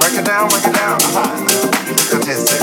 break it down break it Statistic.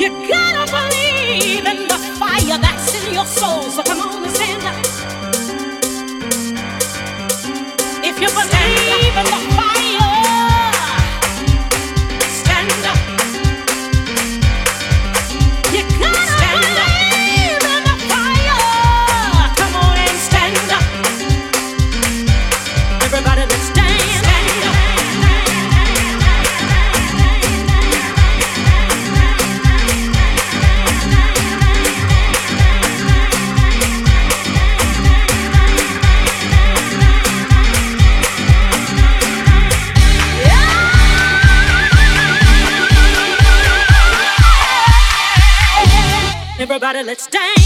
You gotta believe in the fire that's in your soul. So come on and stand up. If you believe in the fire. let's dance.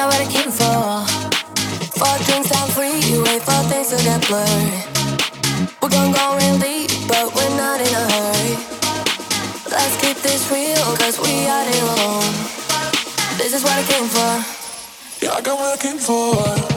Got what I came for. Four drinks down free, you wait for things to get blurry. We're gonna go real deep, but we're not in a hurry. Let's keep this real, cause we are alone. This is what I came for. Yeah, I got what I came for.